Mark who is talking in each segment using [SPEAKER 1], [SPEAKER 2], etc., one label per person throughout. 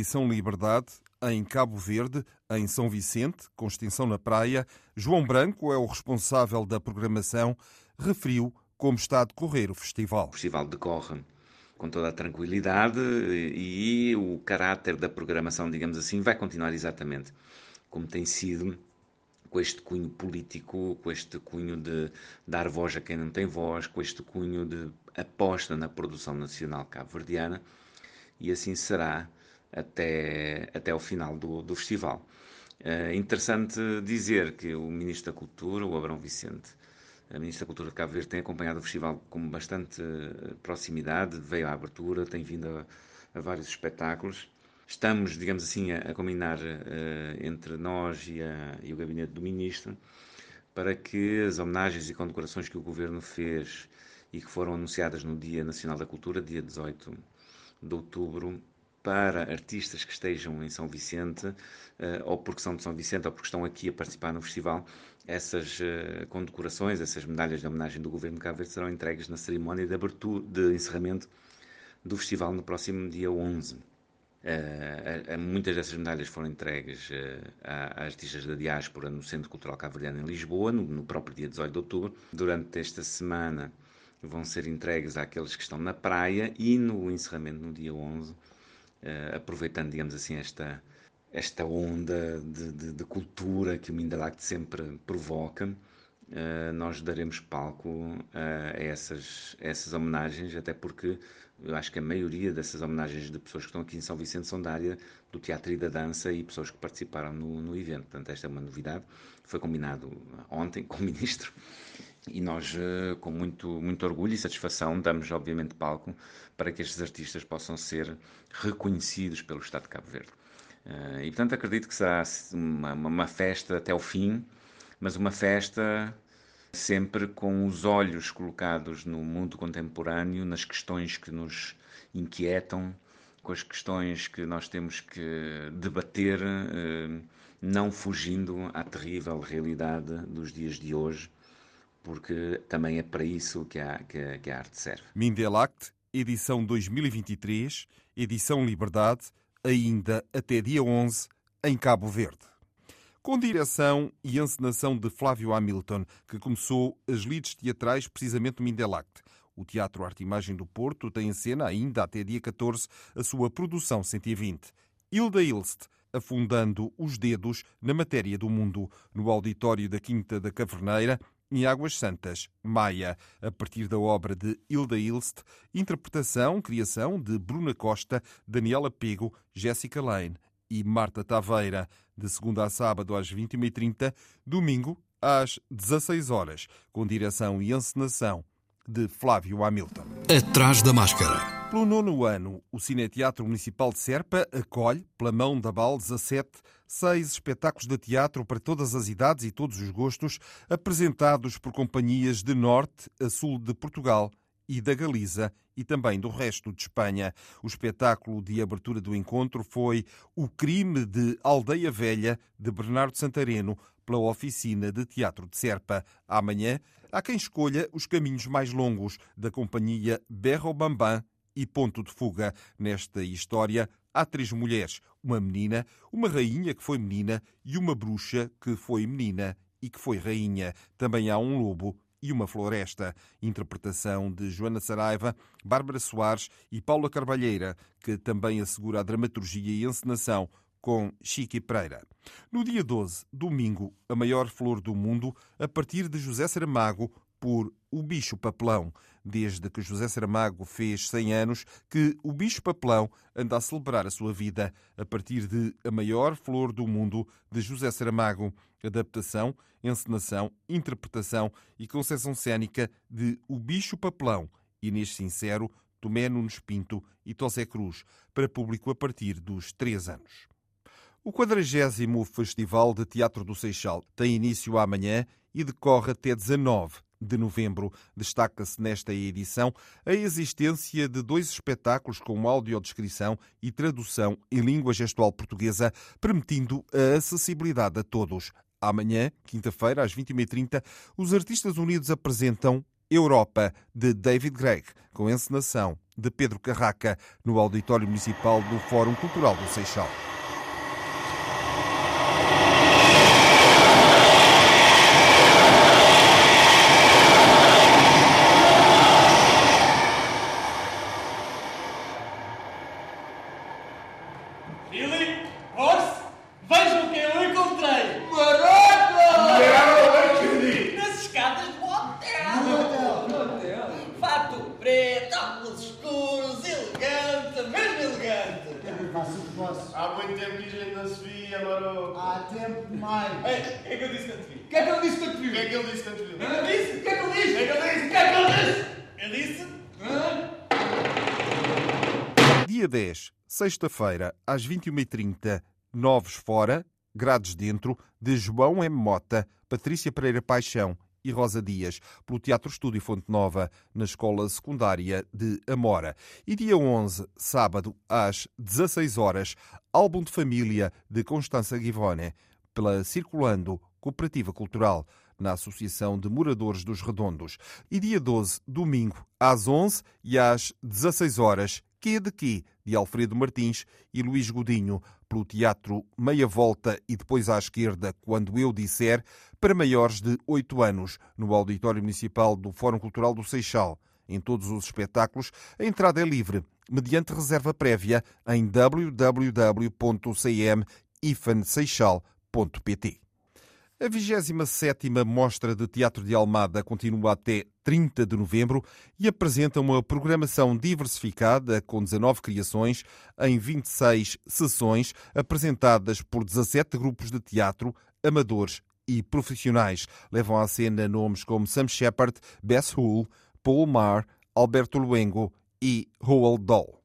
[SPEAKER 1] A edição Liberdade, em Cabo Verde, em São Vicente, com extensão na praia. João Branco é o responsável da programação, referiu como está a decorrer o festival.
[SPEAKER 2] O festival decorre com toda a tranquilidade e o caráter da programação, digamos assim, vai continuar exatamente como tem sido, com este cunho político, com este cunho de dar voz a quem não tem voz, com este cunho de aposta na produção nacional cabo-verdiana e assim será até, até o final do, do festival. É interessante dizer que o Ministro da Cultura, o Abrão Vicente, a Ministra da Cultura de Cabo Verde, tem acompanhado o festival com bastante eh, proximidade, veio à abertura, tem vindo a, a vários espetáculos. Estamos, digamos assim, a, a combinar uh, entre nós e, a, e o gabinete do Ministro para que as homenagens e condecorações que o Governo fez e que foram anunciadas no Dia Nacional da Cultura, dia 18 de outubro para artistas que estejam em São Vicente, uh, ou porque são de São Vicente, ou porque estão aqui a participar no festival, essas uh, condecorações, essas medalhas de homenagem do Governo de Cabo Verde serão entregues na cerimónia de, abertura, de encerramento do festival no próximo dia 11. Uh, muitas dessas medalhas foram entregues a, a, artistas da diáspora no Centro Cultural Cabo-Verdiano em Lisboa, no, no próprio dia 18 de outubro. Durante esta semana, vão ser entregues àqueles que estão na praia e no encerramento no dia 11, uh, eh, aproveitando, digamos assim, esta, esta onda de, de, de cultura que o Mindelact sempre provoca, uh, nós daremos palco a, essas, a essas homenagens, até porque eu acho que a maioria dessas homenagens de pessoas que estão aqui em São Vicente são da área do teatro e da dança e pessoas que participaram no, no evento. Portanto, esta é uma novidade. Foi combinado ontem com o Ministro e nós, eh, com muito, muito orgulho e satisfação, damos, obviamente, palco para que estes artistas possam ser reconhecidos pelo Estado de Cabo Verde. Eh, e, portanto, acredito que será uma, uma festa até o fim, mas uma festa sempre com os olhos colocados no mundo contemporâneo, nas questões que nos inquietam, com as questões que nós temos que debater, eh, não fugindo à terrível realidade dos dias de hoje porque também é para isso que a, que, que a arte serve.
[SPEAKER 1] Mindelact, edição 2023, edição Liberdade, ainda até dia 11, em Cabo Verde. Com direção e encenação de Flávio Hamilton, que começou as lides teatrais precisamente no Mindelact. O Teatro Arte Imagem do Porto tem em cena, ainda até dia 14, a sua produção 120. Hilda Ilst, afundando os dedos na matéria do mundo, no auditório da Quinta da Caverneira, em Águas Santas, Maia, a partir da obra de Hilda Ilst, interpretação, criação de Bruna Costa, Daniela Pego, Jéssica Lane e Marta Taveira, de segunda a sábado às 21h30, domingo às 16 horas, com direção e encenação de Flávio Hamilton.
[SPEAKER 3] Atrás da máscara.
[SPEAKER 1] Pelo nono ano, o Cineteatro Municipal de Serpa acolhe, pela mão da BAL 17, seis espetáculos de teatro para todas as idades e todos os gostos, apresentados por companhias de norte a sul de Portugal e da Galiza e também do resto de Espanha. O espetáculo de abertura do encontro foi O Crime de Aldeia Velha, de Bernardo Santareno, pela Oficina de Teatro de Serpa. Amanhã, há quem escolha os caminhos mais longos, da companhia Berro Bambam e ponto de fuga. Nesta história, há três mulheres: uma menina, uma rainha que foi menina e uma bruxa que foi menina e que foi rainha. Também há um lobo e uma floresta. Interpretação de Joana Saraiva, Bárbara Soares e Paula Carvalheira, que também assegura a dramaturgia e encenação com Chique Pereira. No dia 12, domingo, a maior flor do mundo, a partir de José Saramago, por O Bicho Papelão, desde que José Saramago fez 100 anos que o bicho papelão anda a celebrar a sua vida a partir de A Maior Flor do Mundo de José Saramago, adaptação, encenação, interpretação e concessão cênica de O Bicho Papelão, Inês Sincero, Tomé Nunes Pinto e Tosé Cruz, para público a partir dos 3 anos. O 40 Festival de Teatro do Seixal tem início amanhã e decorre até 19 de novembro. Destaca-se nesta edição a existência de dois espetáculos com audiodescrição e tradução em língua gestual portuguesa, permitindo a acessibilidade a todos. Amanhã, quinta-feira, às 21h30, os Artistas Unidos apresentam Europa, de David Gregg, com encenação de Pedro Carraca, no Auditório Municipal do Fórum Cultural do Seixal. Sexta-feira, às 21h30, Novos Fora, Grades Dentro, de João M. Mota, Patrícia Pereira Paixão e Rosa Dias, pelo Teatro Estúdio Fonte Nova, na Escola Secundária de Amora. E dia 11, sábado, às 16 horas, Álbum de Família de Constança Guivone, pela Circulando Cooperativa Cultural, na Associação de Moradores dos Redondos. E dia 12, domingo, às 11 e às 16 horas, Quê de Quê, de Alfredo Martins e Luís Godinho, pelo Teatro Meia Volta e depois à esquerda, quando eu disser, para maiores de 8 anos, no Auditório Municipal do Fórum Cultural do Seixal. Em todos os espetáculos, a entrada é livre, mediante reserva prévia em www.cm-seixal.pt. A 27ª Mostra de Teatro de Almada continua até 30 de novembro e apresenta uma programação diversificada com 19 criações em 26 sessões apresentadas por 17 grupos de teatro, amadores e profissionais. Levam à cena nomes como Sam Shepard, Bess Hull, Paul Marr, Alberto Luengo e Roald Dahl.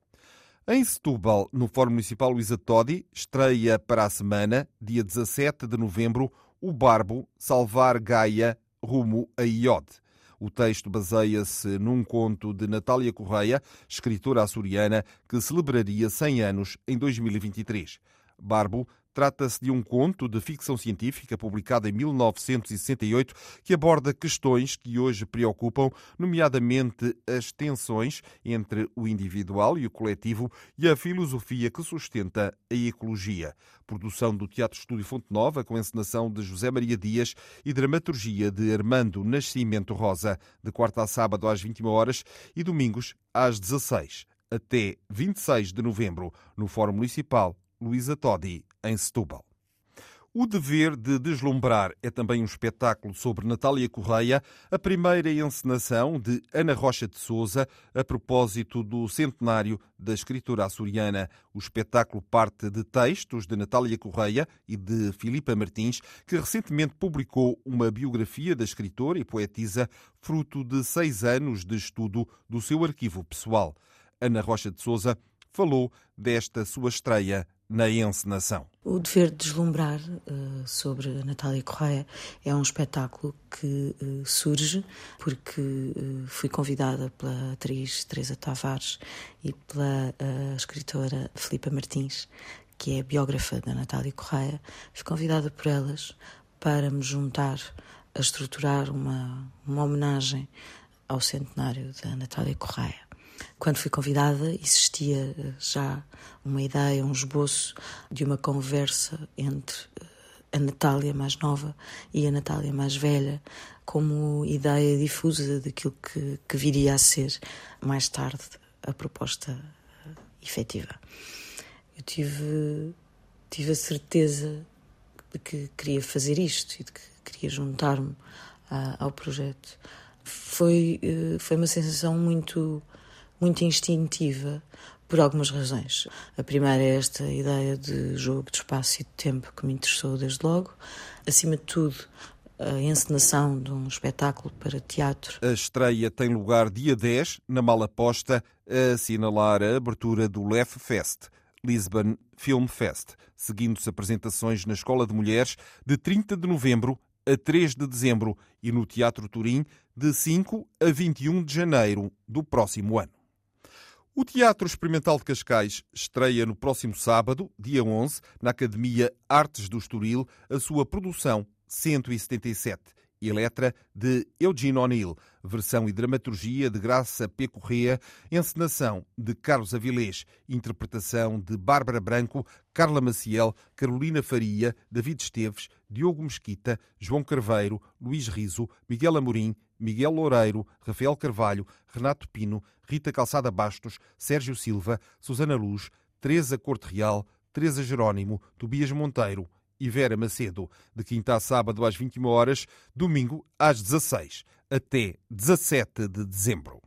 [SPEAKER 1] Em Setúbal, no Fórum Municipal Luísa Todi, estreia para a semana, dia 17 de novembro, o Barbo Salvar Gaia rumo a Iode. O texto baseia-se num conto de Natália Correia, escritora açoriana, que celebraria 100 anos em 2023. Barbo Trata-se de um conto de ficção científica publicado em 1968 que aborda questões que hoje preocupam, nomeadamente as tensões entre o individual e o coletivo e a filosofia que sustenta a ecologia. Produção do Teatro Estúdio Fonte Nova, com encenação de José Maria Dias e dramaturgia de Armando Nascimento Rosa, de quarta a sábado às 21 horas e domingos às 16 até 26 de novembro, no Fórum Municipal Luísa Todi, em Setúbal. O Dever de Deslumbrar é também um espetáculo sobre Natália Correia, a primeira encenação de Ana Rocha de Souza a propósito do centenário da escritora açoriana. O espetáculo parte de textos de Natália Correia e de Filipa Martins, que recentemente publicou uma biografia da escritora e poetisa, fruto de seis anos de estudo do seu arquivo pessoal. Ana Rocha de Souza falou desta sua estreia na encenação.
[SPEAKER 4] O Dever de Deslumbrar, uh, sobre Natália Correia, é um espetáculo que uh, surge porque uh, fui convidada pela atriz Teresa Tavares e pela escritora Filipa Martins, que é biógrafa da Natália Correia. Fui convidada por elas para me juntar a estruturar uma, uma homenagem ao centenário da Natália Correia. Quando fui convidada, existia eh, já uma ideia, um esboço de uma conversa entre eh, a Natália mais nova e a Natália mais velha, como ideia difusa daquilo que, que viria a ser mais tarde a proposta eh, efetiva. Eu tive, tive a certeza de que queria fazer isto e de que queria juntar-me ao projeto Foi, foi uma sensação muito, muito instintiva por algumas razões. A primeira é esta ideia de jogo de espaço e de tempo que me interessou desde logo. Acima de tudo, a encenação de um espetáculo para teatro.
[SPEAKER 1] A estreia tem lugar dia 10, na Malaposta, a assinalar a abertura do LEF Fest, Lisbon Film Fest, seguindo-se apresentações na Escola de Mulheres de 30 de novembro a 3 de dezembro e no Teatro Turim de 5 a 21 de janeiro do próximo ano. O Teatro Experimental de Cascais estreia no próximo sábado, dia 11, na Academia Artes do Estoril, a sua produção 177, Eletra, de Eugene O'Neill, versão e dramaturgia de Graça P. Correa, encenação de Carlos Avilés, interpretação de Bárbara Branco, Carla Maciel, Carolina Faria, David Esteves, Diogo Mesquita, João Carveiro, Luís Riso, Miguel Amorim, Miguel Loureiro, Rafael Carvalho, Renato Pino, Rita Calçada Bastos, Sérgio Silva, Susana Luz, Teresa Corte Real, Teresa Jerónimo, Tobias Monteiro, e Vera Macedo, de quinta a sábado às 21 horas, domingo às 16, até 17 de dezembro.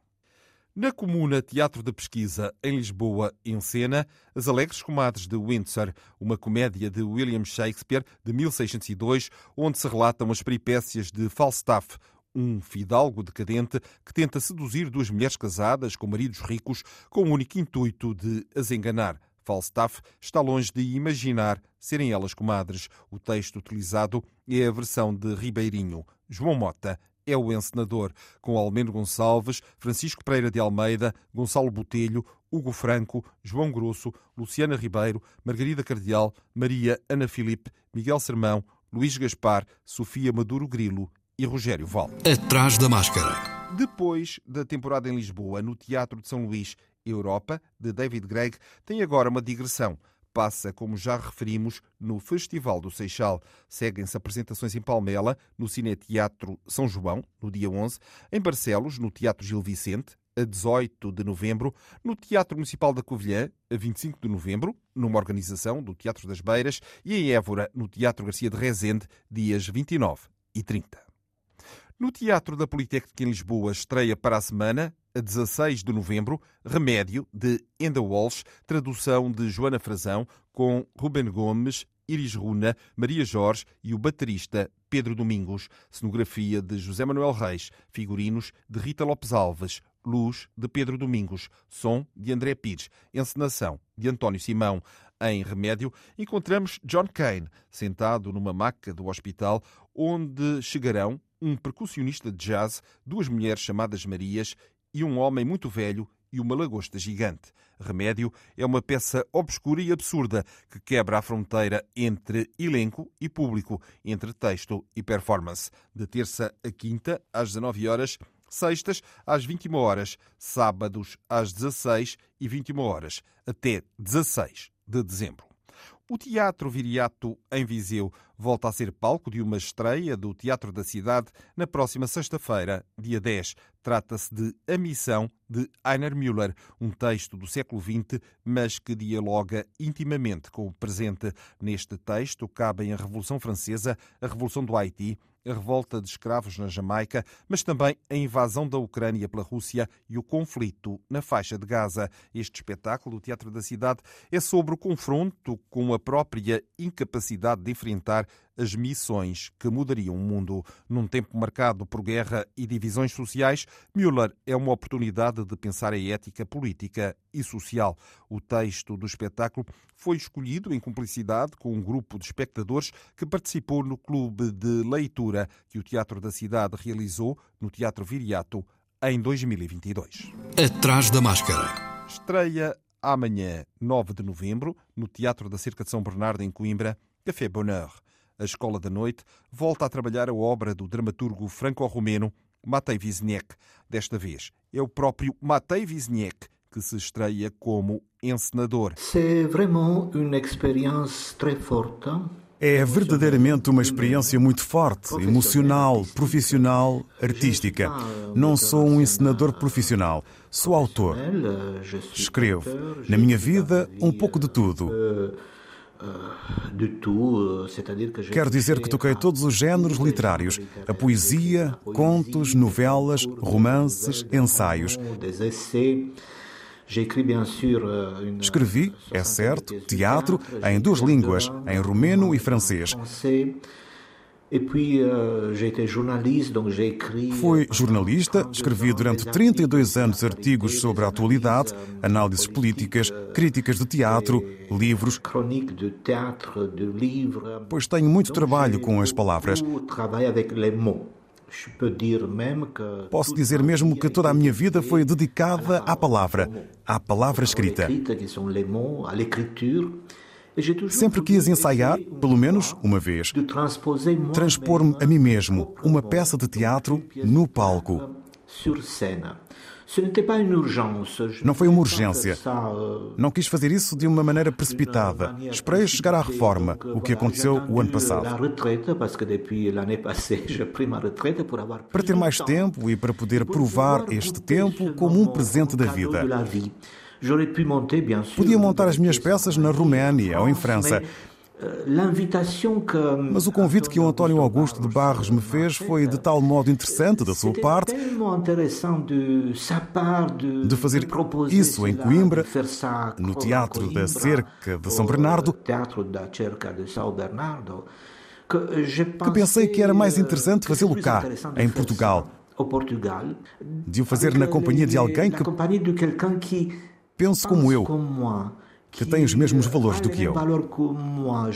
[SPEAKER 1] Na Comuna Teatro da Pesquisa, em Lisboa, em cena, As Alegres Comadres de Windsor, uma comédia de William Shakespeare de 1602, onde se relatam as peripécias de Falstaff, um fidalgo decadente que tenta seduzir duas mulheres casadas com maridos ricos com o único intuito de as enganar. Falstaff está longe de imaginar serem elas comadres. O texto utilizado é a versão de Ribeirinho. João Mota é o encenador, com Almeno Gonçalves, Francisco Pereira de Almeida, Gonçalo Botelho, Hugo Franco, João Grosso, Luciana Ribeiro, Margarida Cardial, Maria Ana Filipe, Miguel Sermão, Luís Gaspar, Sofia Maduro Grilo e Rogério Val.
[SPEAKER 3] Atrás da máscara.
[SPEAKER 1] Depois da temporada em Lisboa, no Teatro de São Luís, Europa, de David Gregg, tem agora uma digressão. Passa, como já referimos, no Festival do Seixal. Seguem-se apresentações em Palmela, no Cine Teatro São João, no dia 11, em Barcelos, no Teatro Gil Vicente, a 18 de novembro, no Teatro Municipal da Covilhã, a 25 de novembro, numa organização do Teatro das Beiras, e em Évora, no Teatro Garcia de Rezende, dias 29 e 30. No Teatro da Politécnica em Lisboa estreia para a semana, a 16 de novembro, Remédio, de Enda Walsh, tradução de Joana Frazão, com Ruben Gomes, Iris Runa, Maria Jorge e o baterista Pedro Domingos, cenografia de José Manuel Reis, figurinos de Rita Lopes Alves, luz de Pedro Domingos, som de André Pires, encenação de António Simão. Em Remédio, encontramos John Kane, sentado numa maca do hospital, onde chegarão um percussionista de jazz, duas mulheres chamadas Marias e um homem muito velho e uma lagosta gigante. Remédio é uma peça obscura e absurda que quebra a fronteira entre elenco e público, entre texto e performance. De terça a quinta, às 19 horas, sextas às 21 horas, sábados às 16 e 21 horas, até 16 de dezembro. O Teatro Viriato, em Viseu, volta a ser palco de uma estreia do Teatro da Cidade na próxima sexta-feira, dia 10. Trata-se de A Missão de Einer Müller, um texto do século XX, mas que dialoga intimamente com o presente. Neste texto cabem a Revolução Francesa, a Revolução do Haiti, a revolta de escravos na Jamaica, mas também a invasão da Ucrânia pela Rússia e o conflito na faixa de Gaza. Este espetáculo, o Teatro da Cidade, é sobre o confronto com a própria incapacidade de enfrentar as missões que mudariam o mundo. Num tempo marcado por guerra e divisões sociais, Müller é uma oportunidade de pensar a ética política e social. O texto do espetáculo foi escolhido em cumplicidade com um grupo de espectadores que participou no clube de leitura que o Teatro da Cidade realizou no Teatro Viriato em 2022.
[SPEAKER 3] Atrás da máscara.
[SPEAKER 1] Estreia amanhã, 9 de novembro, no Teatro da Cerca de São Bernardo, em Coimbra, Café Bonheur a Escola da Noite, volta a trabalhar a obra do dramaturgo franco-romeno Matei Wisniewski. Desta vez é o próprio Matei Wisniewski que se estreia como encenador.
[SPEAKER 5] É verdadeiramente uma experiência muito forte, emocional, profissional, artística. Não sou um encenador profissional, sou autor. Escrevo, na minha vida, um pouco de tudo. Quero dizer que toquei todos os géneros literários: a poesia, contos, novelas, romances, ensaios. Escrevi, é certo, teatro em duas línguas, em romeno e francês. Euh, Fui jornalista, escrevi durante 32 anos artigos sobre a atualidade, análises políticas, críticas de teatro, livros. Pois tenho muito trabalho com as palavras. Posso dizer mesmo que toda a minha vida foi dedicada à palavra, à palavra escrita. Sempre quis ensaiar, pelo menos uma vez, transpor-me a mim mesmo, uma peça de teatro, no palco. Não foi uma urgência. Não quis fazer isso de uma maneira precipitada. Esperei chegar à reforma, o que aconteceu o ano passado. Para ter mais tempo e para poder provar este tempo como um presente da vida. Podia montar as minhas peças na Roménia ou em França. Euh, Mas o convite que o António Augusto de Barros me fez foi de tal modo interessante da sua parte de fazer isso em Coimbra, no Teatro da Cerca de São Bernardo, que pensei que era mais interessante fazê-lo cá, em Portugal, de o fazer na companhia de alguém que pense como eu, que tem os mesmos valores do que eu.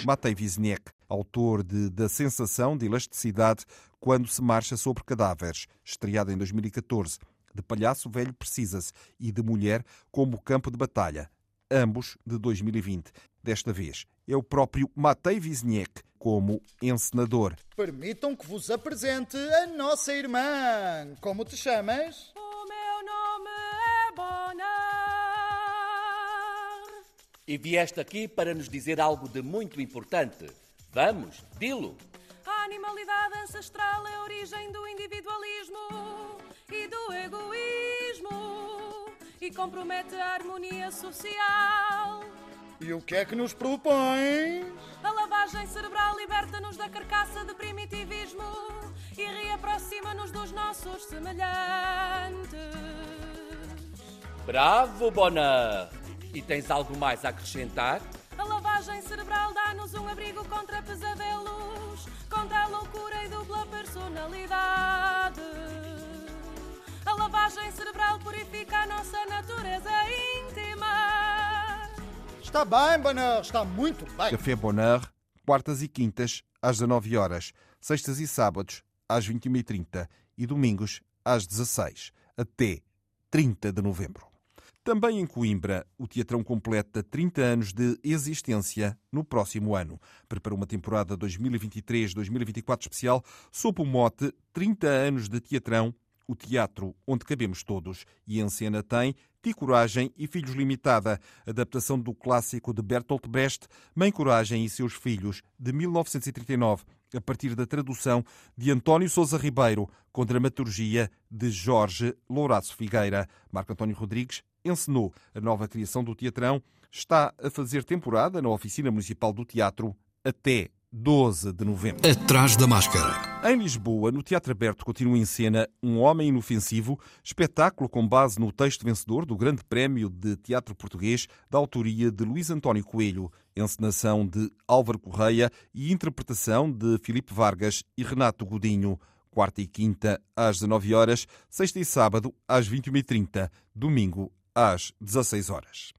[SPEAKER 1] Matei Wisniewski, autor de Da Sensação de Elasticidade quando se marcha sobre cadáveres, estreado em 2014, de Palhaço Velho Precisa-se e de Mulher como Campo de Batalha, ambos de 2020. Desta vez é o próprio Matei Wisniewski como encenador.
[SPEAKER 6] Permitam que vos apresente a nossa irmã. Como te chamas?
[SPEAKER 7] E vieste aqui para nos dizer algo de muito importante. Vamos, dilo.
[SPEAKER 8] A animalidade ancestral é a origem do individualismo e do egoísmo e compromete a harmonia social.
[SPEAKER 6] E o que é que nos propõe?
[SPEAKER 8] A lavagem cerebral liberta-nos da carcaça de primitivismo e reaproxima-nos dos nossos semelhantes.
[SPEAKER 7] Bravo, Bona! E tens algo mais a acrescentar?
[SPEAKER 8] A lavagem cerebral dá-nos um abrigo contra pesadelos, contra a loucura e dupla personalidade. A lavagem cerebral purifica a nossa natureza íntima.
[SPEAKER 6] Está bem, Bonheur, está muito bem.
[SPEAKER 1] Café Bonheur, quartas e quintas, às 19 horas, sextas e sábados, às 21h30 e domingos, às 16 até 30 de novembro. Também em Coimbra, o Teatrão completa 30 anos de existência no próximo ano. Prepara uma temporada 2023-2024 especial sob o mote 30 anos de Teatrão, o teatro onde cabemos todos. E em cena tem Ti Coragem e Filhos Limitada, adaptação do clássico de Bertolt Brecht, Mãe Coragem e seus Filhos, de 1939 a partir da tradução de António Sousa Ribeiro, com dramaturgia de Jorge Louraço Figueira. Marco António Rodrigues encenou a nova criação do Teatrão, está a fazer temporada na Oficina Municipal do Teatro até 12 de novembro.
[SPEAKER 3] Atrás da máscara.
[SPEAKER 1] Em Lisboa, no Teatro Aberto, continua em cena Um Homem Inofensivo, espetáculo com base no texto vencedor do Grande Prémio de Teatro Português, da autoria de Luís António Coelho, encenação de Álvaro Correia e interpretação de Filipe Vargas e Renato Godinho. Quarta e quinta, às 19 horas, sexta e sábado, às 21h30, domingo, às 16 horas.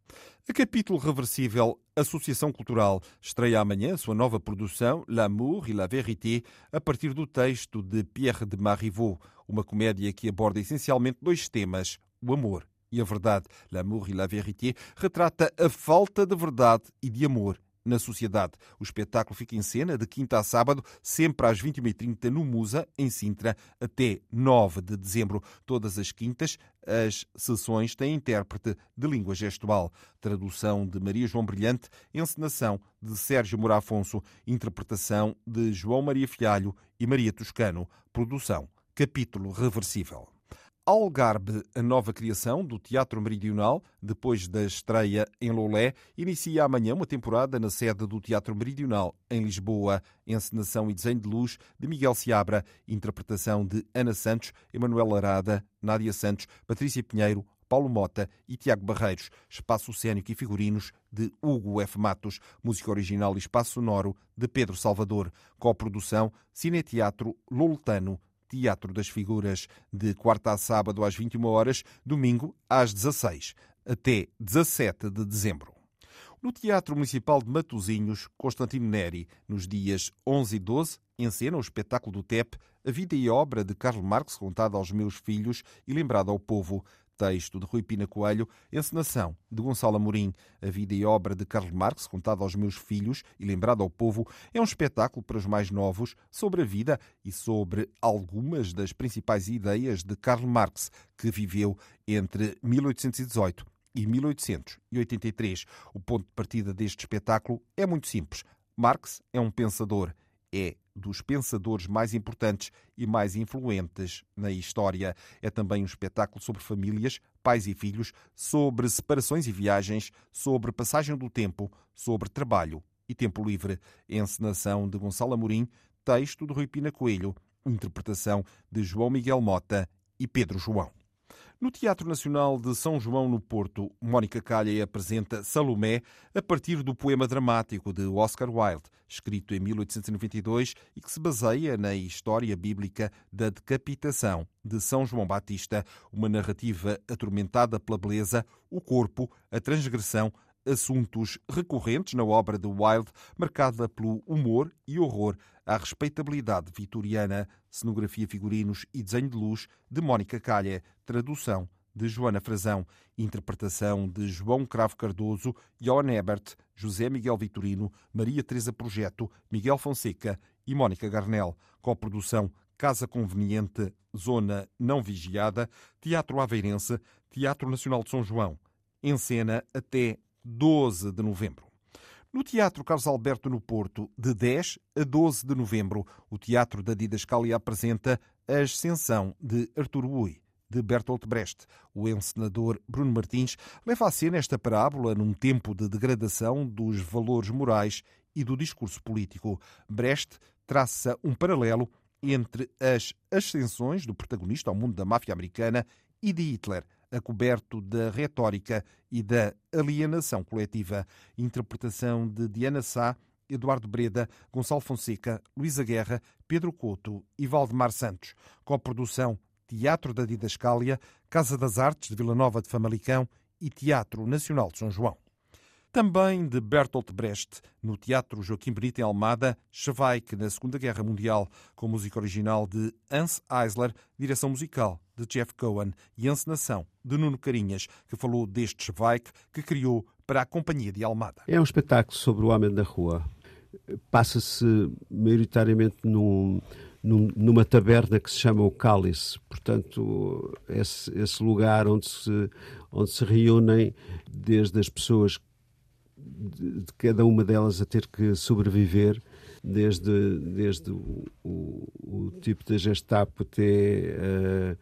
[SPEAKER 1] A capítulo reversível Associação Cultural estreia amanhã sua nova produção L'amour et la vérité a partir do texto de Pierre de Marivaux, uma comédia que aborda essencialmente dois temas: o amor e a verdade. L'amour et la vérité retrata a falta de verdade e de amor na sociedade. O espetáculo fica em cena de quinta a sábado, sempre às 21h30 no Musa, em Sintra, até 9 de dezembro. Todas as quintas, as sessões têm intérprete de língua gestual. Tradução de Maria João Brilhante, encenação de Sérgio Moura Afonso, interpretação de João Maria Fialho e Maria Toscano. Produção Capítulo Reversível. Algarbe, a nova criação do Teatro Meridional, depois da estreia em Lolé, inicia amanhã uma temporada na sede do Teatro Meridional, em Lisboa. Encenação e desenho de luz de Miguel Seabra, interpretação de Ana Santos, Emanuel Arada, Nádia Santos, Patrícia Pinheiro, Paulo Mota e Tiago Barreiros. Espaço cênico e figurinos de Hugo F. Matos. Música original e espaço sonoro de Pedro Salvador. Coprodução Cineteatro Loltano Teatro das Figuras, de quarta a sábado às 21 horas, domingo às 16, até 17 de dezembro. No Teatro Municipal de Matosinhos, Constantino Neri, nos dias 11 e 12, encena o espetáculo do TEP, a vida e obra de Karl Marx contada aos meus filhos e lembrada ao povo. Texto de Rui Pina Coelho, encenação de Gonçalo Amorim. A vida e obra de Karl Marx, contada aos meus filhos e lembrada ao povo, é um espetáculo para os mais novos sobre a vida e sobre algumas das principais ideias de Karl Marx, que viveu entre 1818 e 1883. O ponto de partida deste espetáculo é muito simples. Marx é um pensador, é dos pensadores mais importantes e mais influentes na história. É também um espetáculo sobre famílias, pais e filhos, sobre separações e viagens, sobre passagem do tempo, sobre trabalho e tempo livre. Encenação de Gonçalo Amorim, texto de Rui Pina Coelho, interpretação de João Miguel Mota e Pedro João. No Teatro Nacional de São João, no Porto, Mónica Calha apresenta Salomé a partir do poema dramático de Oscar Wilde, escrito em 1892 e que se baseia na história bíblica da decapitação de São João Batista, uma narrativa atormentada pela beleza, o corpo, a transgressão, assuntos recorrentes na obra de Wilde, marcada pelo humor e horror à respeitabilidade vitoriana, cenografia, figurinos e desenho de luz de Mónica Calha, tradução de Joana Frazão, interpretação de João Cravo Cardoso, Johan Ebert, José Miguel Vitorino, Maria Teresa Projeto, Miguel Fonseca e Mónica Garnel, coprodução Casa Conveniente, Zona Não Vigiada, Teatro Aveirense, Teatro Nacional de São João. Em cena até 12 de novembro. No Teatro Carlos Alberto no Porto, de 10 a 12 de novembro, o Teatro da Didascalia apresenta A Ascensão de Artur Bui, de Bertolt Brecht. O encenador Bruno Martins leva a cena esta parábola num tempo de degradação dos valores morais e do discurso político. Brecht traça um paralelo entre as ascensões do protagonista ao mundo da máfia americana e de Hitler, a coberto da retórica e da alienação coletiva. Interpretação de Diana Sá, Eduardo Breda, Gonçalo Fonseca, Luísa Guerra, Pedro Couto e Valdemar Santos. Coprodução Teatro da Didascália, Casa das Artes de Vila Nova de Famalicão e Teatro Nacional de São João. Também de Bertolt Brecht, no Teatro Joaquim Benito em Almada, Schweik na Segunda Guerra Mundial, com música original de Hans Eisler, direção musical de Jeff Cohen e encenação de Nuno Carinhas, que falou deste Schweik que criou para a Companhia de Almada.
[SPEAKER 9] É um espetáculo sobre o homem da rua. Passa-se maioritariamente num, num, numa taberna que se chama o Cálice. Portanto, esse, esse lugar onde se, onde se reúnem desde as pessoas de, cada uma delas a ter que sobreviver, desde, desde o, o, o tipo da Gestapo até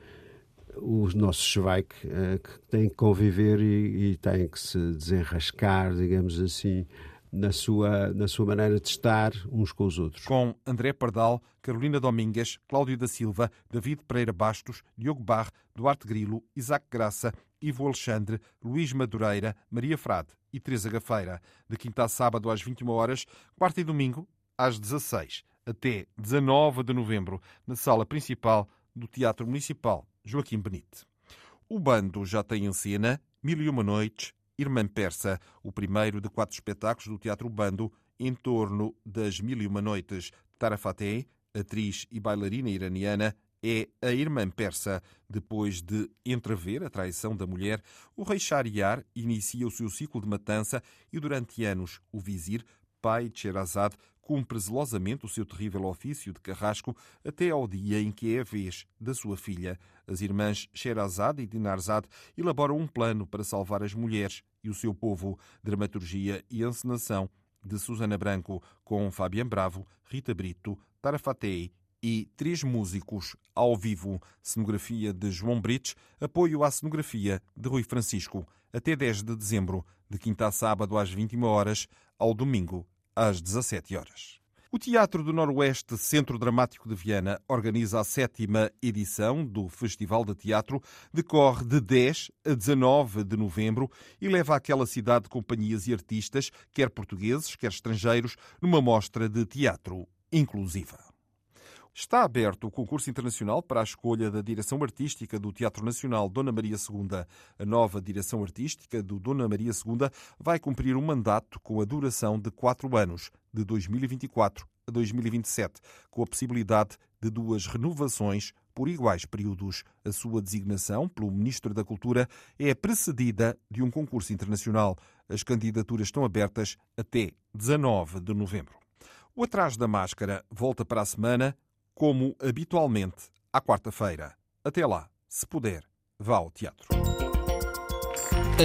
[SPEAKER 9] uh, os nossos Schweik, uh, que têm que conviver e, e têm que se desenrascar, digamos assim, na sua, na sua maneira de estar uns com os outros.
[SPEAKER 1] Com André Pardal, Carolina Domingues, Cláudio da Silva, David Pereira Bastos, Diogo Barre, Duarte Grilo, Isaac Graça, Ivo Alexandre, Luís Madureira, Maria Frade e Teresa Gafeira. De quinta a sábado às 21 horas, quarta e domingo às 16 até 19 de novembro, na sala principal do Teatro Municipal Joaquim Benite. O bando já tem em cena Mil e Uma Noites, Irmã Persa, o primeiro de quatro espetáculos do Teatro Bando em torno das Mil e Uma Noites. Tara Fateh, atriz e bailarina iraniana, é a irmã persa. Depois de entrever a traição da mulher, o rei Shahriar inicia o seu ciclo de matança e durante anos o vizir, pai de Sherazade, cumpre zelosamente o seu terrível ofício de carrasco até ao dia em que é a vez da sua filha. As irmãs Sherazade e Dinarzade elaboram um plano para salvar as mulheres e o seu povo. Dramaturgia e encenação de Susana Branco, com Fabian Bravo, Rita Brito, Tara Fatei e três músicos ao vivo. Cenografia de João Brites, apoio à cenografia de Rui Francisco, até 10 de dezembro, de quinta a sábado às 21 horas, ao domingo às 17 horas. O Teatro do Noroeste Centro Dramático de Viana organiza a sétima edição do Festival de Teatro. Decorre de 10 a 19 de novembro e leva àquela cidade companhias e artistas, quer portugueses, quer estrangeiros, numa mostra de teatro inclusiva. Está aberto o concurso internacional para a escolha da direção artística do Teatro Nacional Dona Maria II. A nova direção artística do Dona Maria II vai cumprir um mandato com a duração de quatro anos, de 2024 a 2027, com a possibilidade de duas renovações por iguais períodos. A sua designação pelo Ministro da Cultura é precedida de um concurso internacional. As candidaturas estão abertas até 19 de novembro. O Atrás da Máscara volta para a semana como habitualmente, à quarta-feira. Até lá, se puder, vá ao teatro.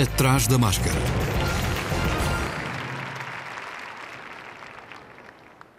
[SPEAKER 3] Atrás da máscara.